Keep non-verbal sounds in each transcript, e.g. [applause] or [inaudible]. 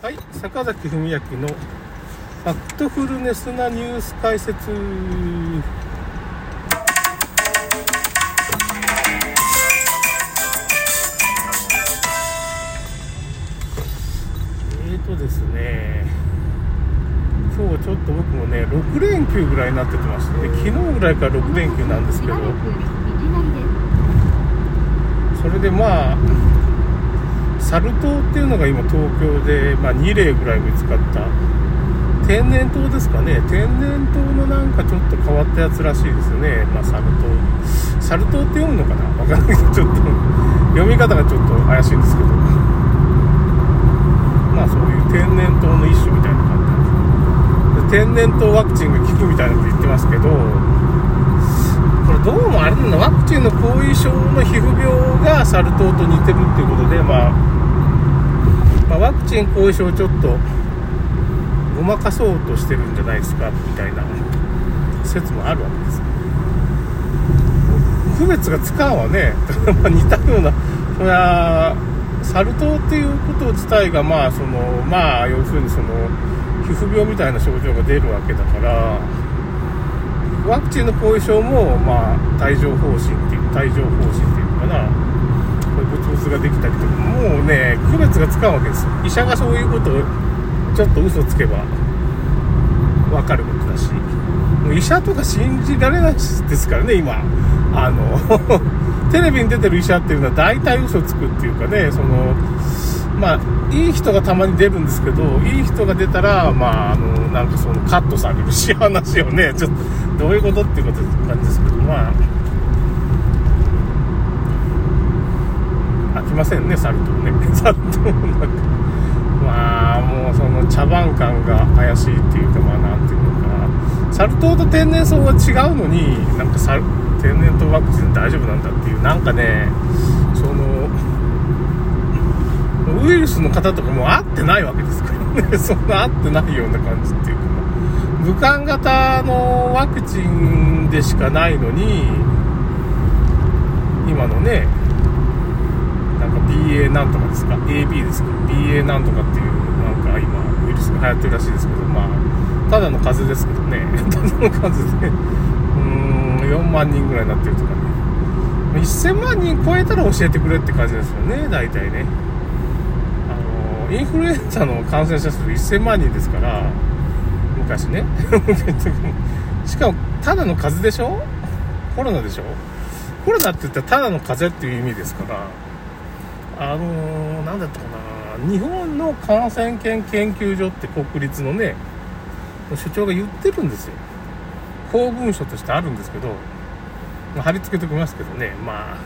はい、坂崎文明のファクトフルネスなニュース解説。えーとですね、今日ちょっと僕もね、6連休ぐらいになってきましてね、昨日ぐらいから6連休なんですけど、それでまあ、サル痘っていうのが今東京で、まあ、2例ぐらい見つかった。天然痘ですかね。天然痘のなんかちょっと変わったやつらしいですね、まあ、サル痘。サル痘って読むのかな？わかんない。けどちょっと読み方がちょっと怪しいんですけど。まあそういう天然痘の一種みたいな感じで天然痘ワクチンが効くみたいなこと言ってますけどこれどうもあれなんだ。ワクチンの後遺症の皮膚病がサル痘と似てるっていうことでまあまあ、ワクチン後遺症をちょっとごまかそうとしてるんじゃないですかみたいな説もあるわけです。区別がつかんわね。[laughs] ま似たような。そりゃサル痘っていうこと自体がまあそのまあ要するにその皮膚病みたいな症状が出るわけだからワクチンの後遺症もまあ帯状疱疹っていう帯状疱疹っていうのかな。ができたりとかもうね区別がつかんわけですよ。医者がそういうことをちょっと嘘つけば分かることだし。もう医者とか信じられないですからね今。あの [laughs] テレビに出てる医者っていうのは大体嘘つくっていうかねそのまあいい人がたまに出るんですけどいい人が出たらまああのなんかそのカットされるし話をねちょっとどういうことっていうこと感じですけどまあきませんねサル痘ね。サル痘 [laughs] なんか。まあもうその茶番感が怪しいっていうかまあなんていうのかな。サル痘と天然痘は違うのになんかサル天然痘ワクチン大丈夫なんだっていうなんかねそのウイルスの方とかも会ってないわけですからね。[laughs] そんな会ってないような感じっていうか武漢型のワクチンでしかないのに今のね BA なんとかですか？AB ですか BA なんとかっていうなんか今ウイルスが流行ってるらしいですけどまあただの風邪ですけどね。[laughs] ただの風邪で。うーん4万人ぐらいになってるとかね。1000万人超えたら教えてくれって感じですよね大体ね。あのインフルエンザの感染者数1000万人ですから昔ね。[laughs] しかもただの風邪でしょ？コロナでしょ？コロナって言ったらただの風邪っていう意味ですから。あのー、なんだったかな、日本の感染研研究所って国立のね、所長が言ってるんですよ。公文書としてあるんですけど、まあ、貼り付けておきますけどね、まあ、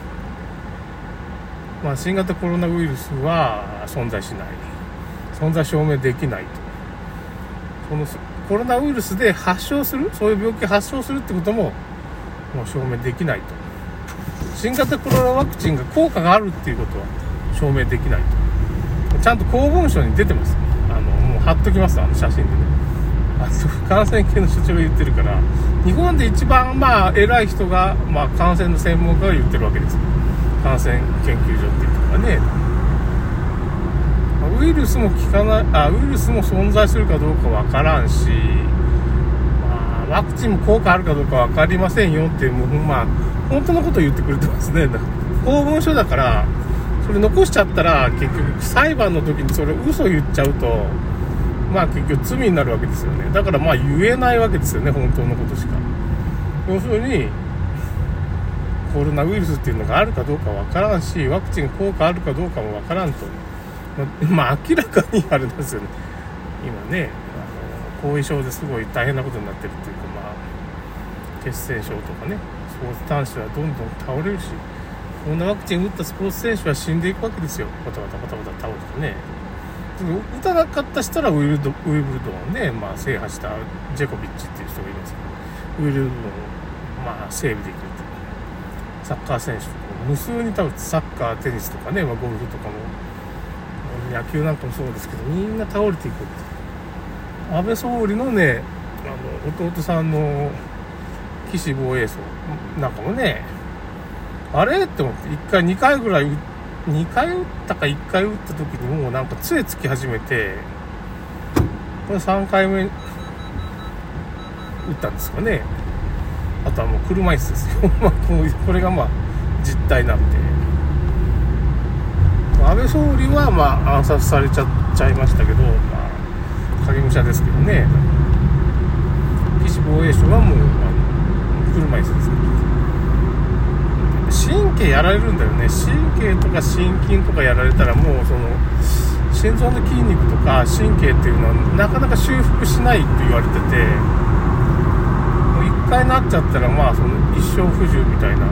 まあ、新型コロナウイルスは存在しない。存在証明できないと。そのコロナウイルスで発症する、そういう病気発症するってことも、もう証明できないと。新型コロナワクチンが効果があるっていうことは、証明できないと。ちゃんと公文書に出てます。あの、もう貼っときます、あの写真でね。あの、感染系の所長が言ってるから、日本で一番、まあ、偉い人が、まあ、感染の専門家が言ってるわけです。感染研究所っていうとかね。ウイルスも効かない、あ、ウイルスも存在するかどうかわからんし、まあ、ワクチンも効果あるかどうかわかりませんよっていう、もう、まあ、本当のことを言ってくれてますね。公文書だから、それ残しちゃったら結局裁判の時にそれ嘘言っちゃうとまあ結局罪になるわけですよね。だからまあ言えないわけですよね本当のことしか。要するにコロナウイルスっていうのがあるかどうかわからんしワクチン効果あるかどうかもわからんと。まあ明らかにあれですよね。今ねあの後遺症ですごい大変なことになってるっていうかまあ血栓症とかねスポーツ男子はどんどん倒れるし。こんなワクチン打ったスポーツ選手は死んでいくわけですよ。バタバタバタバタ倒れてね。打たなかった人らウィルドウィブルドンをね、まあ、制覇したジェコビッチっていう人がいますけど、ウィルドンを、まあ、整備できると。サッカー選手とか無数に倒れて、サッカー、テニスとかね、まあ、ゴルフとかも、野球なんかもそうですけど、みんな倒れていくって。安倍総理のね、あの、弟さんの岸防衛層なんかもね、あれ？って思って、1回、2回ぐらい、2回打ったか1回打った時にもうなんか杖つき始めて、これ3回目打ったんですかね。あとはもう車椅子ですよ。[laughs] まあこれがまあ実態なんで。安倍総理はまあ暗殺されちゃっちゃいましたけど、まあ、影武者ですけどね。岸防衛省はもうあの車椅子ですね。神経やられるんだよね。神経とか心筋とかやられたらもうその心臓の筋肉とか神経っていうのはなかなか修復しないって言われててもう1回なっちゃったらまあその一生不自由みたいな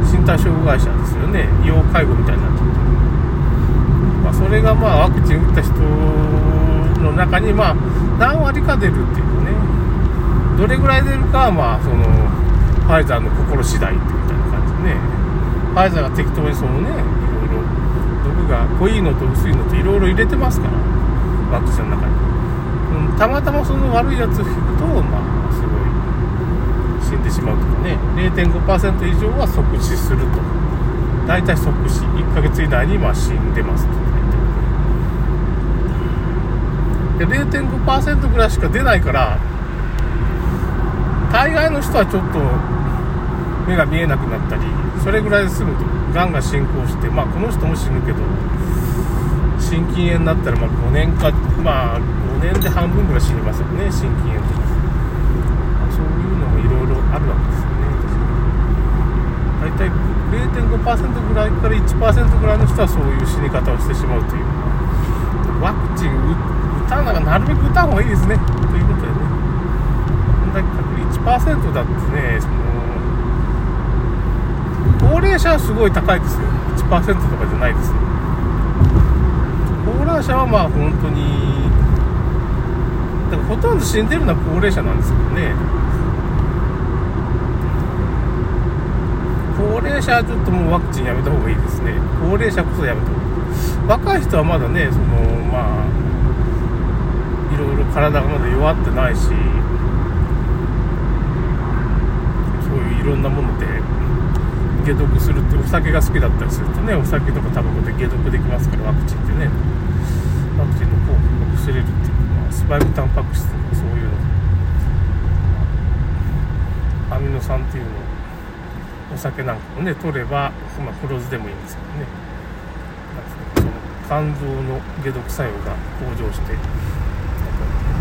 身体障害者ですよね。要介護みたいになっちゃって、まあ、それがまあワクチン打った人の中にまあ何割か出るっていうね。どれぐらい出るかはまあそのファイザーの心次第ってみたいな感じでね。ファイザーが適当にそのねいろいろ。毒が濃いのと薄いのといろいろ入れてますから。ワクチンの中に、うん、たまたまその悪いやつを引くとまあすごい死んでしまうとかね。0.5%以上は即死すると。大体即死。1ヶ月以内にまあ死んでますとで0.5%ぐらいしか出ないから大概の人はちょっと目が見えなくなったりそれぐらいで済むとがんが進行してまあこの人も死ぬけど心筋炎になったらま5年かまあ5年で半分ぐらい死にますよね心筋炎。とか、まあ、そういうのもいろいろあるわけですよね大体0.5%ぐらいから1%ぐらいの人はそういう死に方をしてしまうという。ワクチン打たならなるべく打った方がいいですね。ということでね。こんだけ確率1%だってね高齢者はすごい高いですよ。1%とかじゃないですよ。高齢者はまあ本当にだからほとんど死んでるのは高齢者なんですけどね。高齢者はちょっともうワクチンやめた方がいいですね。高齢者こそやめた方がいい。若い人はまだねそのまあいろいろ体がまだ弱ってないしそういういろんなもので解毒するってお酒が好きだったりするとねお酒とかタバコで解毒できますからワクチンってねワクチンの効果が薄れるっていうのはスパイクタンパク質とかそういうの。アミノ酸っていうのをお酒なんかもね取れば、まあ、黒酢でもいいんですけどね。その肝臓の解毒作用が向上して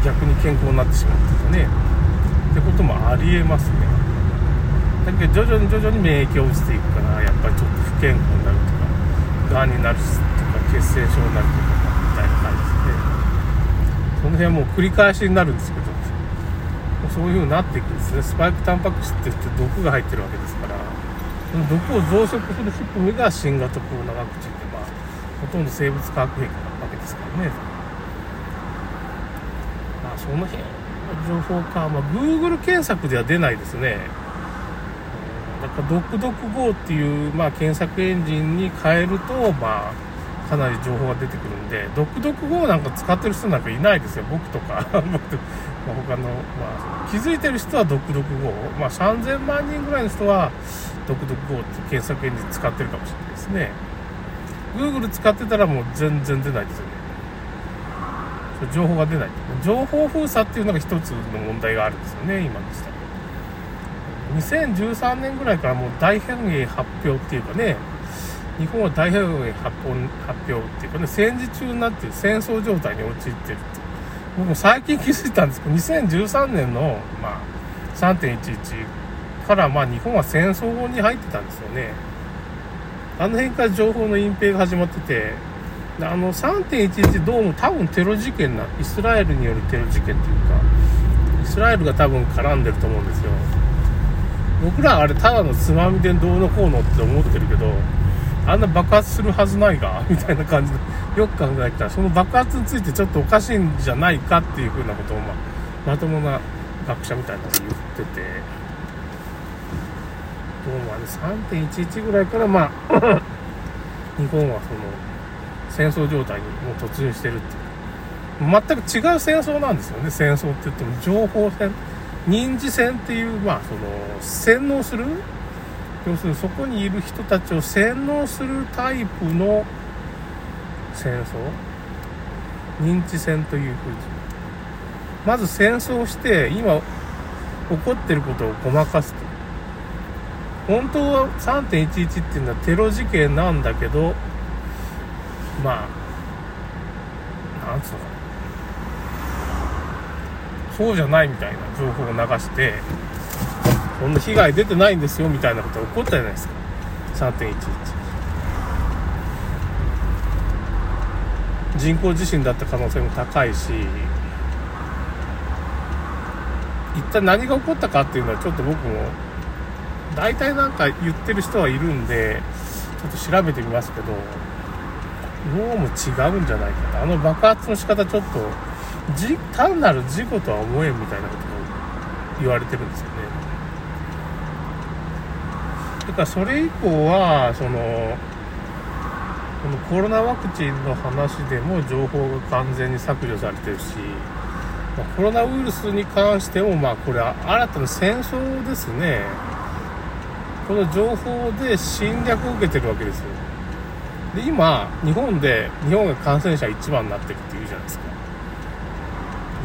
逆に健康になってしまうとかね。ってこともありえますね。だけど徐々に徐々に免疫を落ちていくからやっぱりちょっと不健康になるとかがんになるとか血栓症になるとかみたいな感じで。その辺はもう繰り返しになるんですけど。そういう風になっていくんですね。スパイクタンパク質って言って毒が入ってるわけですから。その毒を増殖する仕組みが新型コロナワクチンでまあほとんど生物化学兵器なわけですからね。まあその辺の情報か、まあ、Google 検索では出ないですね。なんか、ドクドク GO っていう、まあ、検索エンジンに変えると、まあ、かなり情報が出てくるんで、ドクドク GO なんか使ってる人なんかいないですよ、僕とか。[laughs] 僕まあ、他の、まあ、気づいてる人はドクドク GO。まあ、3000万人ぐらいの人は、ドクドク GO って検索エンジン使ってるかもしれないですね。Google 使ってたらもう全然出ないですよね。情報が出ない。情報封鎖っていうのが一つの問題があるんですよね、今の時代。2013年ぐらいからもう大変異発表っていうかね、日本は大変異発表っていうかね、戦時中になって戦争状態に陥ってるって僕も最近気づいたんですけど、2013年の、まあ、3.11からまあ日本は戦争後に入ってたんですよね。あの辺から情報の隠蔽が始まってて、あの3.11どうも多分テロ事件な、イスラエルによるテロ事件っていうか、イスラエルが多分絡んでると思うんですよ。僕らあれただのつまみでどうのこうのって思ってるけどあんな爆発するはずないが [laughs] みたいな感じでよく考えた。らその爆発についてちょっとおかしいんじゃないかっていうふうなことを、ま、まともな学者みたいなのが言ってて。どうもあれ3.11ぐらいからまあ [laughs] 日本はその戦争状態にもう突入してるっていう。全く違う戦争なんですよね戦争って言っても。情報戦。認知戦っていう、まあ、その、洗脳する？要するにそこにいる人たちを洗脳するタイプの戦争？認知戦というふうに。まず戦争して今起こってることをごまかすと。本当は3.11っていうのはテロ事件なんだけどまあなんつうのかな？そうじゃないみたいな情報を流してそんな被害出てないんですよみたいなことが起こったじゃないですか。3.11人工地震だった可能性も高いし一体何が起こったかっていうのはちょっと僕も大体なんか言ってる人はいるんでちょっと調べてみますけどどうも違うんじゃないかとあの爆発の仕方ちょっとじ単なる事故とは思えんみたいなことが言われてるんですよねだからそれ以降はそのこのコロナワクチンの話でも情報が完全に削除されてるし、まあ、コロナウイルスに関しても、まあ、これは新たな戦争ですね。この情報で侵略を受けてるわけですよ。で、今、日本で、日本が感染者1番になってるって言うじゃないですか。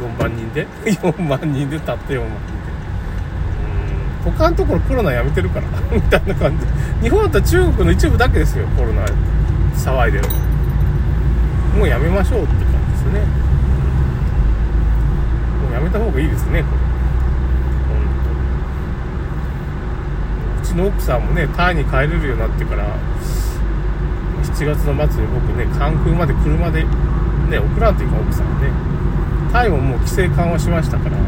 4万人で ?4 万人で、[laughs] たって4万人で。うん。他のところコロナやめてるから [laughs] みたいな感じで。日本だったら中国の一部だけですよ、コロナ。騒いでるもうやめましょうって感じですねもうやめた方がいいですねこれうちの奥さんもねタイに帰れるようになってから7月の末に僕ね関空まで車でね送らんというか奥さんねタイももう規制緩和しましたからも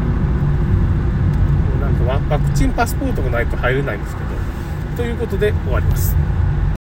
なんかワクチンパスポートがないと入れないんですけどということで終わります。